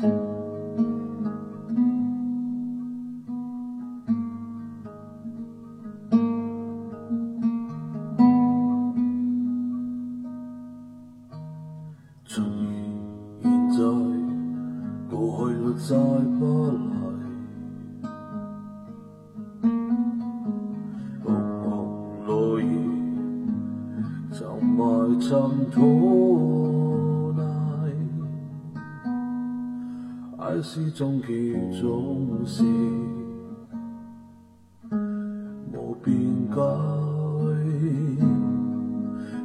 終於現在，過去沒再波瀾，茫茫來源就埋塵土。还是终极总是无变改。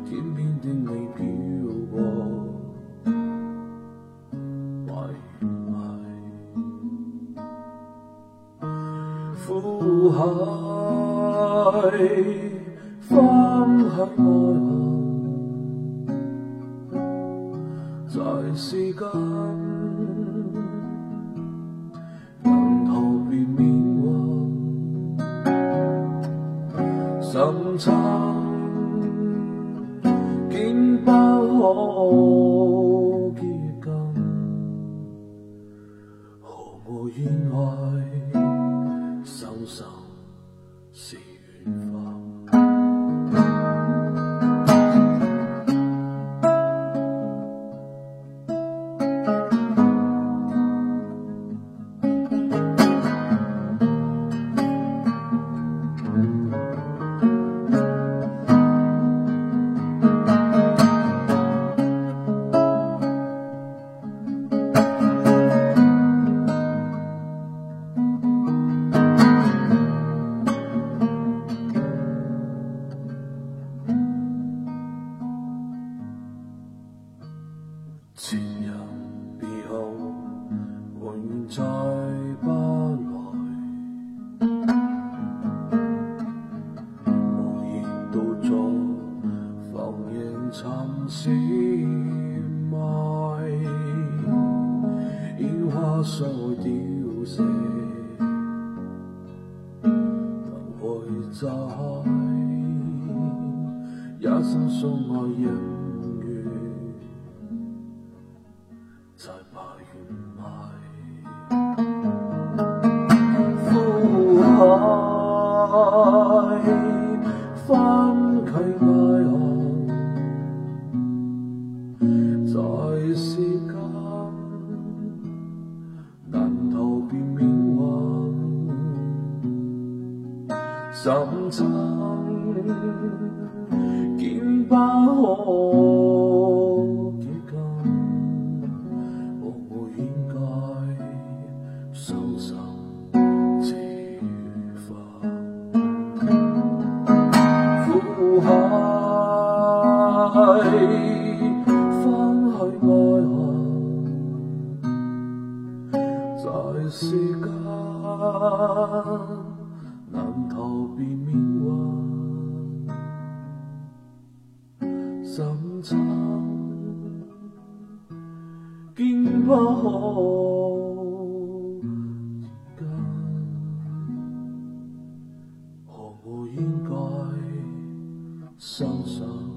天边的你飘过，迷迷苦海翻爱恨，在世间。深测竟不可接近，毫无怨话。前人别后，永再不来。无言独坐，浮眼寻诗埋。烟花虽凋谢，但会已再。一生所爱人。翻却爱恨，在世间难逃变命运心真竟不可。翻去爱恨，在世间难逃避命运。深伤，肩不可。何物应该相信？